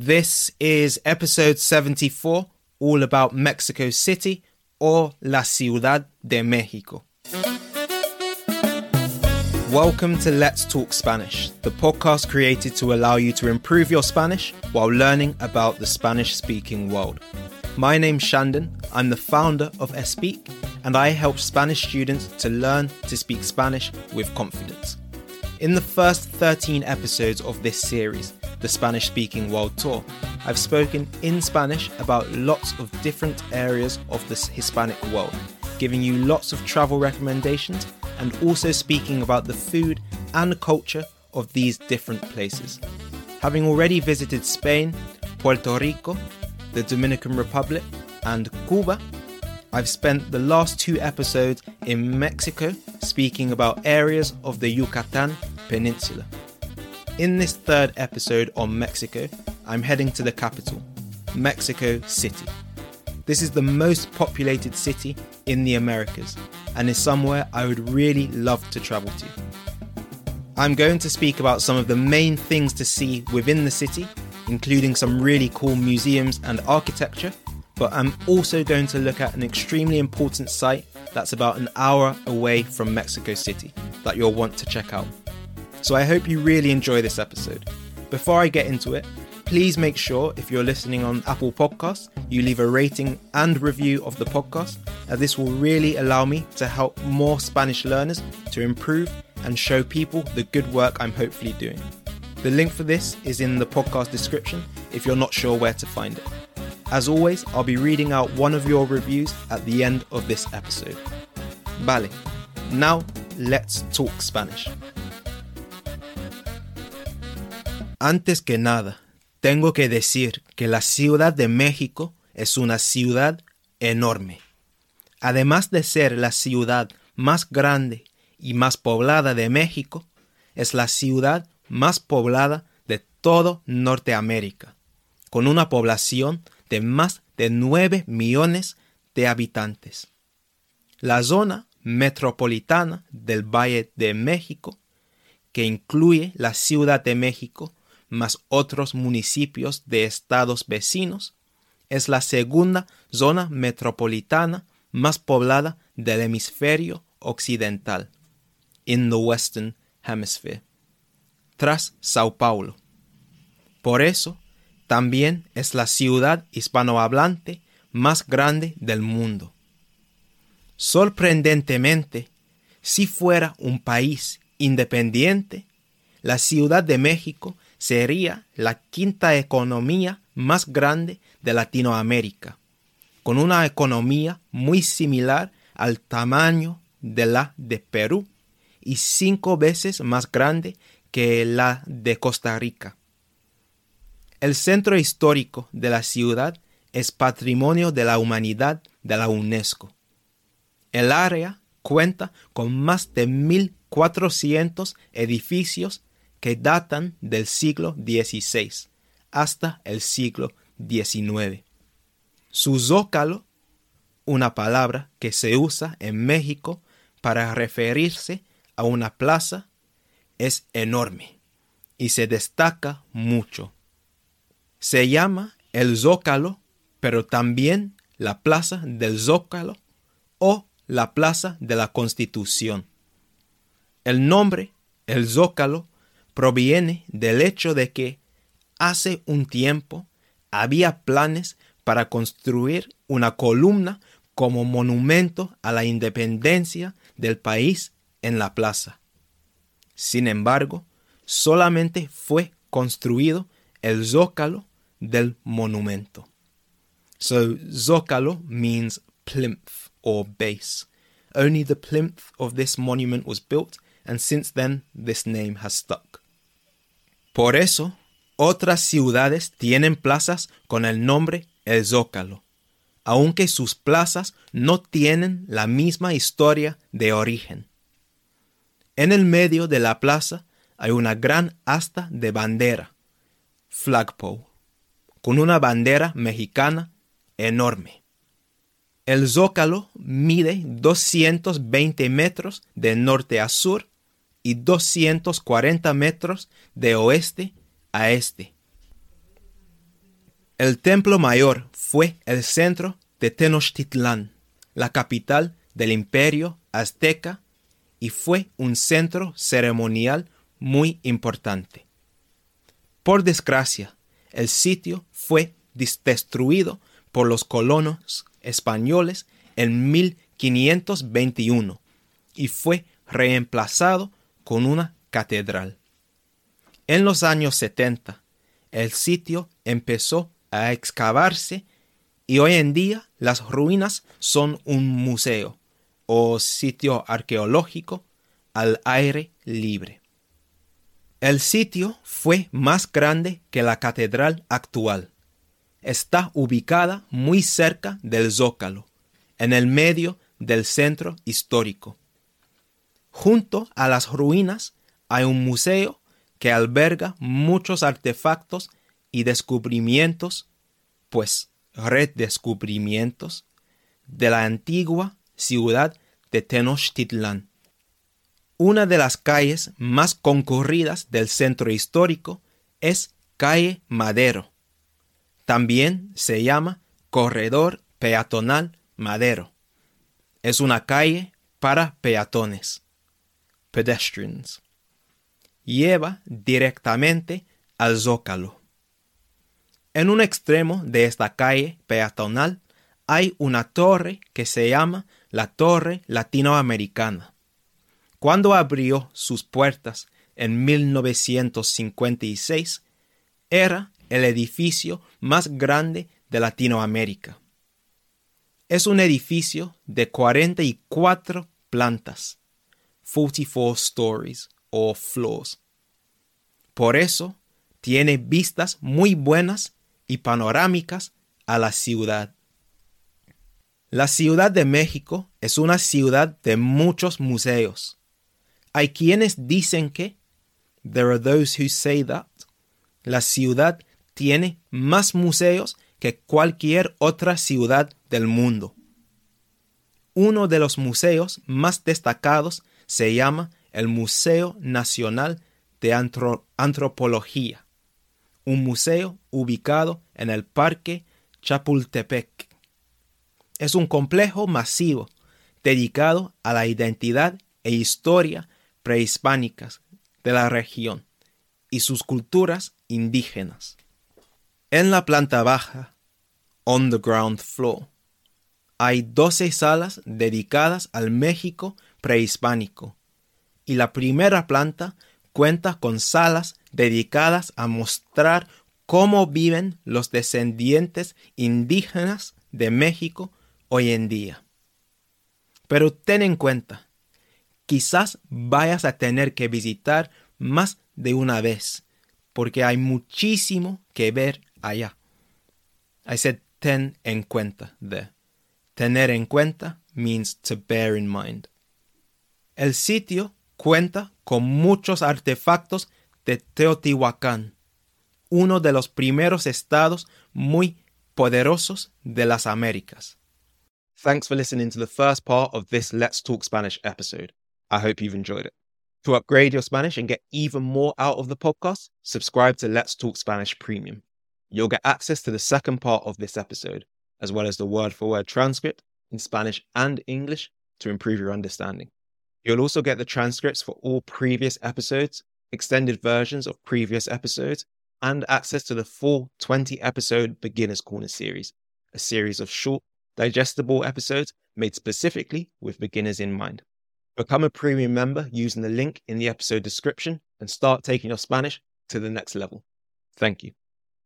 This is episode 74, all about Mexico City or La Ciudad de Mexico. Welcome to Let's Talk Spanish, the podcast created to allow you to improve your Spanish while learning about the Spanish speaking world. My name's Shandon, I'm the founder of Espeak, and I help Spanish students to learn to speak Spanish with confidence. In the first 13 episodes of this series, the Spanish Speaking World Tour, I've spoken in Spanish about lots of different areas of the Hispanic world, giving you lots of travel recommendations and also speaking about the food and culture of these different places. Having already visited Spain, Puerto Rico, the Dominican Republic, and Cuba, I've spent the last two episodes in Mexico speaking about areas of the Yucatan Peninsula. In this third episode on Mexico, I'm heading to the capital, Mexico City. This is the most populated city in the Americas and is somewhere I would really love to travel to. I'm going to speak about some of the main things to see within the city, including some really cool museums and architecture, but I'm also going to look at an extremely important site that's about an hour away from Mexico City that you'll want to check out. So I hope you really enjoy this episode. Before I get into it, please make sure if you're listening on Apple Podcasts, you leave a rating and review of the podcast, as this will really allow me to help more Spanish learners to improve and show people the good work I'm hopefully doing. The link for this is in the podcast description if you're not sure where to find it. As always, I'll be reading out one of your reviews at the end of this episode. Vale, now let's talk Spanish. Antes que nada, tengo que decir que la Ciudad de México es una ciudad enorme. Además de ser la ciudad más grande y más poblada de México, es la ciudad más poblada de todo Norteamérica, con una población de más de 9 millones de habitantes. La zona metropolitana del Valle de México, que incluye la Ciudad de México más otros municipios de estados vecinos, es la segunda zona metropolitana más poblada del hemisferio occidental, in the Western Hemisphere, tras Sao Paulo. Por eso, también es la ciudad hispanohablante más grande del mundo. Sorprendentemente, si fuera un país independiente, la Ciudad de México sería la quinta economía más grande de Latinoamérica, con una economía muy similar al tamaño de la de Perú y cinco veces más grande que la de Costa Rica. El centro histórico de la ciudad es Patrimonio de la Humanidad de la UNESCO. El área cuenta con más de 1.400 edificios que datan del siglo XVI hasta el siglo XIX. Su zócalo, una palabra que se usa en México para referirse a una plaza, es enorme y se destaca mucho. Se llama el zócalo, pero también la plaza del zócalo o la plaza de la Constitución. El nombre, el zócalo, proviene del hecho de que hace un tiempo había planes para construir una columna como monumento a la independencia del país en la plaza. Sin embargo, solamente fue construido el zócalo del monumento. So, zócalo means plinth or base. Only the plinth of this monument was built, and since then this name has stuck. Por eso, otras ciudades tienen plazas con el nombre El Zócalo, aunque sus plazas no tienen la misma historia de origen. En el medio de la plaza hay una gran asta de bandera, flagpole, con una bandera mexicana enorme. El zócalo mide 220 metros de norte a sur y 240 metros de oeste a este. El templo mayor fue el centro de Tenochtitlán, la capital del imperio azteca, y fue un centro ceremonial muy importante. Por desgracia, el sitio fue destruido por los colonos españoles en 1521 y fue reemplazado con una catedral. En los años 70, el sitio empezó a excavarse y hoy en día las ruinas son un museo o sitio arqueológico al aire libre. El sitio fue más grande que la catedral actual. Está ubicada muy cerca del zócalo, en el medio del centro histórico. Junto a las ruinas hay un museo que alberga muchos artefactos y descubrimientos, pues redescubrimientos, de la antigua ciudad de Tenochtitlán. Una de las calles más concurridas del centro histórico es Calle Madero. También se llama Corredor Peatonal Madero. Es una calle para peatones, pedestrians. Lleva directamente al Zócalo. En un extremo de esta calle peatonal hay una torre que se llama la Torre Latinoamericana. Cuando abrió sus puertas en 1956, era el edificio más grande de Latinoamérica. Es un edificio de 44 plantas, 44 stories o floors. Por eso tiene vistas muy buenas y panorámicas a la ciudad. La Ciudad de México es una ciudad de muchos museos. Hay quienes dicen que, there are those who say that, la ciudad tiene más museos que cualquier otra ciudad del mundo. Uno de los museos más destacados se llama el Museo Nacional de Antropología, un museo ubicado en el Parque Chapultepec es un complejo masivo dedicado a la identidad e historia prehispánicas de la región y sus culturas indígenas. En la planta baja, on the ground floor, hay 12 salas dedicadas al México prehispánico y la primera planta cuenta con salas dedicadas a mostrar cómo viven los descendientes indígenas de México hoy en día. Pero ten en cuenta, quizás vayas a tener que visitar más de una vez, porque hay muchísimo que ver allá. I said ten en cuenta de. Tener en cuenta means to bear in mind. El sitio cuenta con muchos artefactos de Teotihuacán, uno de los primeros estados muy poderosos de las Américas. Thanks for listening to the first part of this Let's Talk Spanish episode. I hope you've enjoyed it. To upgrade your Spanish and get even more out of the podcast, subscribe to Let's Talk Spanish Premium. You'll get access to the second part of this episode, as well as the word for word transcript in Spanish and English to improve your understanding. You'll also get the transcripts for all previous episodes, extended versions of previous episodes, and access to the full 20 episode Beginner's Corner series, a series of short digestible episodes made specifically with beginners in mind. Become a premium member using the link in the episode description and start taking your Spanish to the next level. Thank you.